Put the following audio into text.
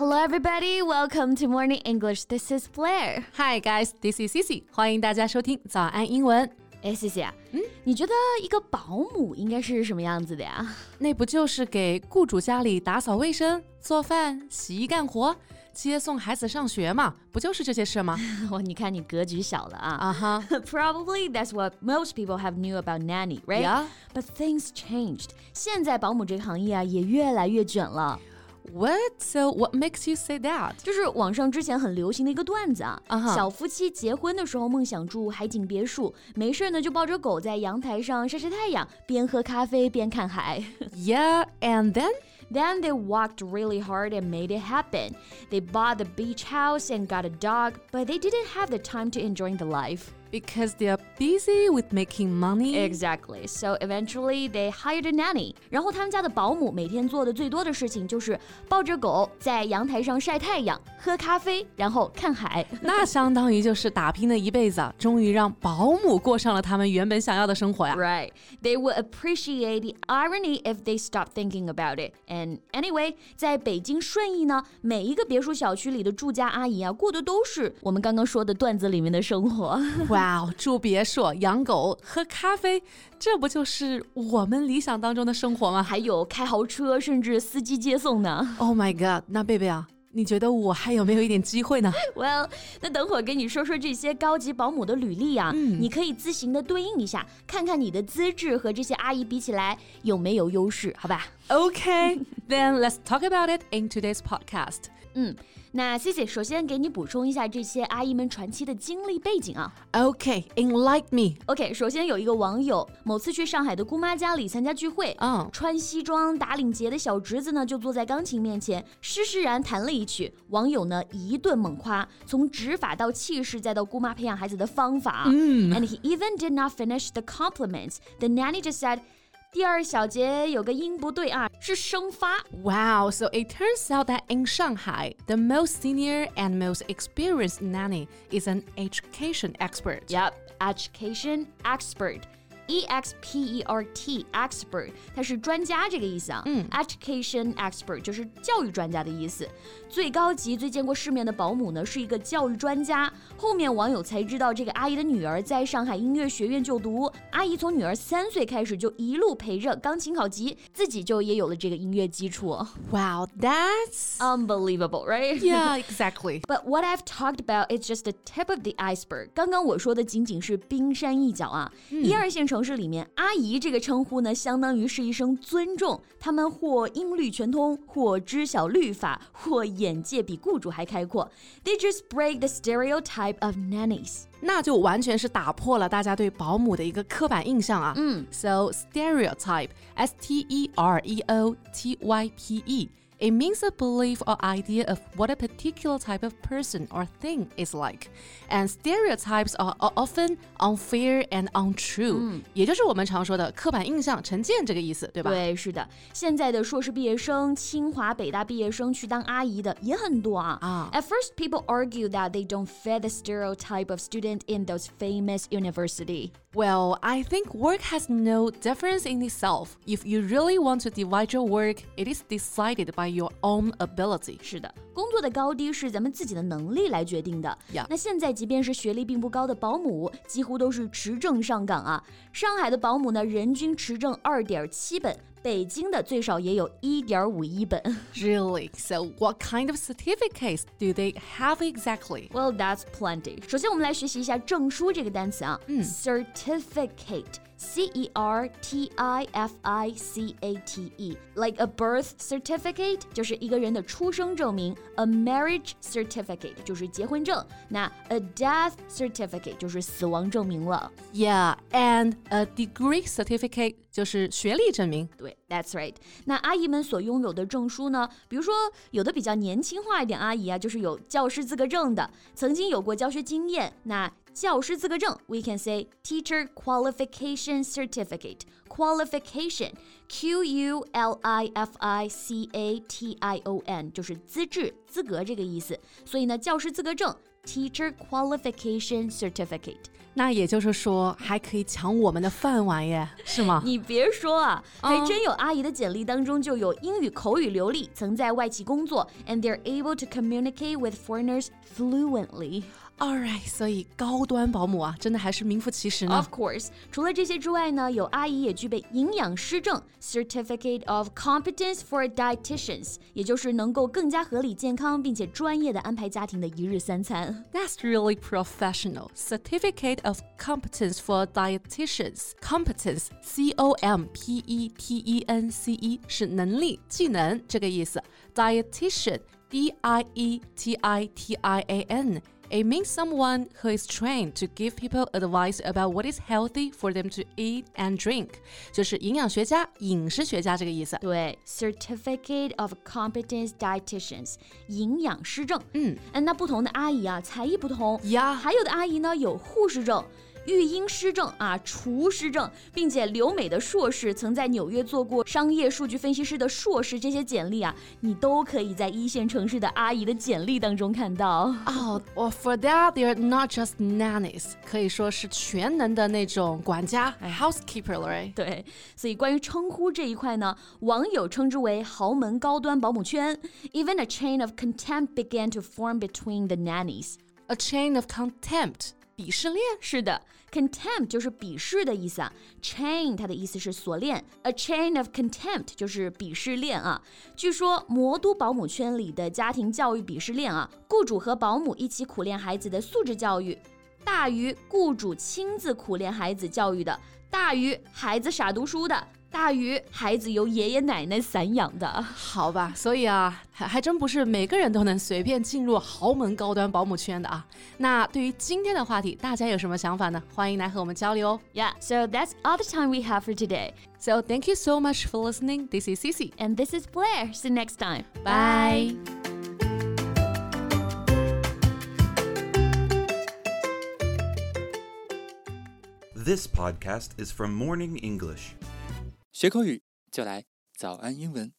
Hello, everybody. Welcome to Morning English. This is Blair. Hi guys, this is Cici，欢迎大家收听早安英文。哎，谢谢啊。嗯，你觉得一个保姆应该是什么样子的呀？那不就是给雇主家里打扫卫生、做饭、洗衣干活、接送孩子上学嘛？不就是这些事吗？哇，你看你格局小了啊！啊哈、Probably that's what most people have knew about nanny, right? Yeah. But things changed. 现在保姆这个行业啊也越来越卷了。 What? So what makes you say that? 就是网上之前很流行的一个段子啊啊哈小夫妻结婚的时候梦想住海景别墅，没事呢就抱着狗在阳台上晒晒太阳，边喝咖啡边看海。 Yeah, and then? Then they worked really hard and made it happen. They bought the beach house and got a dog, but they didn't have the time to enjoy the life. Because they are busy with making money. Exactly. So eventually they hired a nanny. 然后他们家的保姆每天做的最多的事情就是抱着狗在阳台上晒太阳、喝咖啡，然后看海。那相当于就是打拼了一辈子啊，终于让保姆过上了他们原本想要的生活呀。 Right. They would appreciate the irony if they stopped thinking about it. And anyway, 在北京顺义呢，每一个别墅小区里的住家阿姨啊，过的都是我们刚刚说的段子里面的生活。 哇哦，住别墅、养狗、喝咖啡，这不就是我们理想当中的生活吗还有开豪车，甚至司机接送呢。？Oh my god！那贝贝啊，你觉得我还有没有一点机会呢？Well，那等会儿给你说说这些高级保姆的履历啊，你可以自行的对应一下，看看你的资质和这些阿姨比起来有没有优势，好吧？Okay, then let's talk about it in today's podcast. 嗯，那 Cici 首先给你补充一下这些阿姨们传奇的经历背景啊。 Okay, enlighten me. OK，首先有一个网友某次去上海的姑妈家里参加聚会，嗯穿西装打领结的小侄子呢就坐在钢琴面前，施施然弹了一曲。网友呢一顿猛夸，从指法到气势，再到姑妈培养孩子的方法。嗯，And he even did not finish the compliments. The nanny just said. 第二小节有个音不对啊，是升发。 Wow, so it turns out that in Shanghai, the most senior and most experienced nanny is an education expert. Yep, education expert. E X P E R T expert，它是专家这个意思啊。嗯，education expert 就是教育专家的意思。最高级、最见过世面的保姆呢，是一个教育专家。后面网友才知道，这个阿姨的女儿在上海音乐学院就读。阿姨从女儿三岁开始就一路陪着钢琴考级，自己就也有了这个音乐基础。 Wow, that's. Unbelievable, right? yeah, exactly. But what I've talked about is just the tip of the iceberg。刚刚我说的仅仅是冰山一角啊。一二线 城市里面，阿姨这个称呼呢，相当于是一声尊重。他们或音律全通，或知晓律法，或眼界比雇主还开阔。They just break the stereotype of nannies。那就完全是打破了大家对保姆的一个刻板印象啊。嗯，So stereotype, S T E R E O T Y P E. It means a belief or idea of what a particular type of person or thing is like. And stereotypes are are often unfair and untrue. 也就是我们常说的刻板印象、成见这个意思，对吧？对，是的，现在的硕士毕业生、清华、北大毕业生去当阿姨的也很多啊。啊 At first, people argue that they don't fit the stereotype of student in those famous university. Well, I think work has no difference in itself. If you really want to divide your work, it is decided by your own ability. 是的，工作的高低是咱们自己的能力来决定的。 Yeah. 那现在即便是学历并不高的保姆，几乎都是持证上岗啊。上海的保姆呢，人均持证二点七本，北京的最少也有一点五一本。 Really? So, what kind of certificates do they have exactly? Well, that's plenty. 首先，我们来学习一下证书这个单词啊。Certificate. C E R T I F I C A T E, like a birth certificate 就是一个人的出生证明，a marriage certificate 就是结婚证，那 a death certificate 就是死亡证明了。 Yeah, and a degree certificate 就是学历证明。对，That's right。那阿姨们所拥有的证书呢？比如说，有的比较年轻化一点阿姨啊，就是有教师资格证的，曾经有过教学经验。那 教师资格证，we can say teacher qualification certificate。qualification Q U L I F I C A T I O N 就是资质、资格这个意思。所以呢，教师资格证 Teacher Qualification Certificate。那也就是说，还可以抢我们的饭碗耶，是吗？你别说啊，还真有阿姨的简历当中就有英语口语流利，曾在外企工作，and they're able to communicate with foreigners fluently。 Alright，所以高端保姆啊，真的还是名副其实呢。Of course，除了这些之外呢，有阿姨也具备营养师证 （Certificate of Competence for Dietitians），也就是能够更加合理、健康并且专业的安排家庭的一日三餐。That's really professional. Certificate of Competence for Dietitians. Competence, C-O-M-P-E-T-E-N-C-E，是能力、技能这个意思。Dietitian, D-I-E-T-I-T-I-A-N。 It means someone who is trained to give people advice about what is healthy for them to eat and drink，就是营养学家、饮食学家这个意思。对，Certificate of Competence Dietitians，营养师证。嗯，那不同的阿姨啊，才艺不同呀。还有的阿姨呢，有护士证。 育婴师证啊，厨师证，并且留美的硕士，曾在纽约做过商业数据分析师的硕士，这些简历啊，你都可以在一线城市的阿姨的简历当中看到。哦，Well for that they're not just nannies，可以说是全能的那种管家，housekeeper 了。对，所以关于称呼这一块呢，网友称之为豪门高端保姆圈。Even a chain of contempt began to form between the nannies. A chain of contempt. 鄙视链是的，contempt 就是鄙视的意思啊。chain 它的意思是锁链，a chain of contempt 就是鄙视链啊。据说魔都保姆圈里的家庭教育鄙视链啊，雇主和保姆一起苦练孩子的素质教育，大于雇主亲自苦练孩子教育的，大于孩子傻读书的。大于孩子由爷爷奶奶散养的，好吧，所以啊，还还真不是每个人都能随便进入豪门高端保姆圈的啊。那对于今天的话题，大家有什么想法呢？欢迎来和我们交流哦。Yeah, so that's all the time we have for today. So thank you so much for listening. This is Cici and this is Blair. See you next time. Bye. This podcast is from Morning English. 学口语就来早安英文。